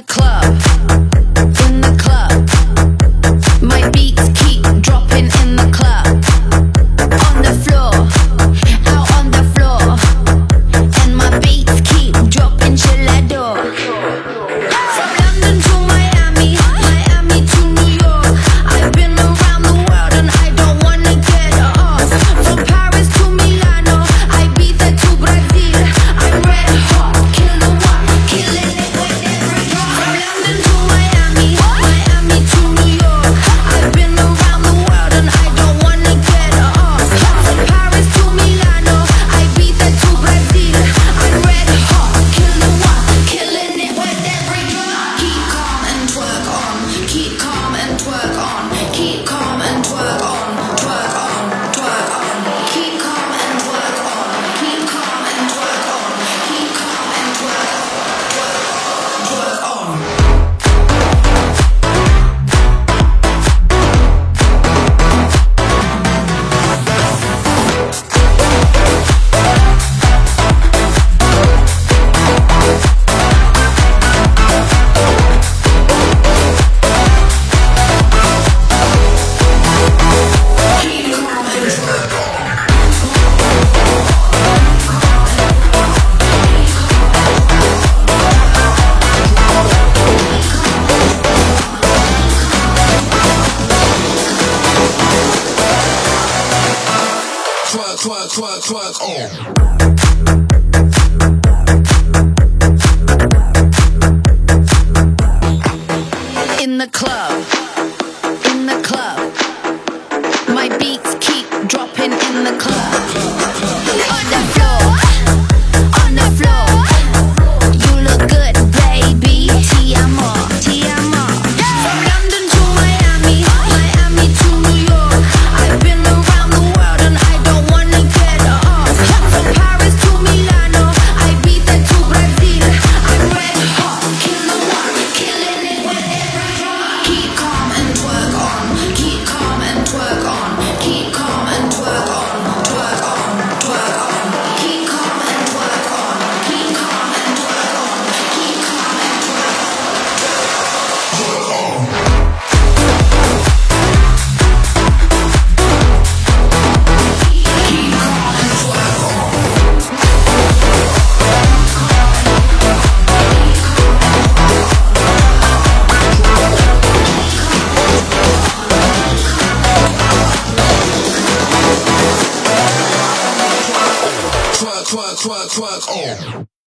the club. In the club, in the club, my beats keep dropping in the club. On the floor. Quack quack quack! oh.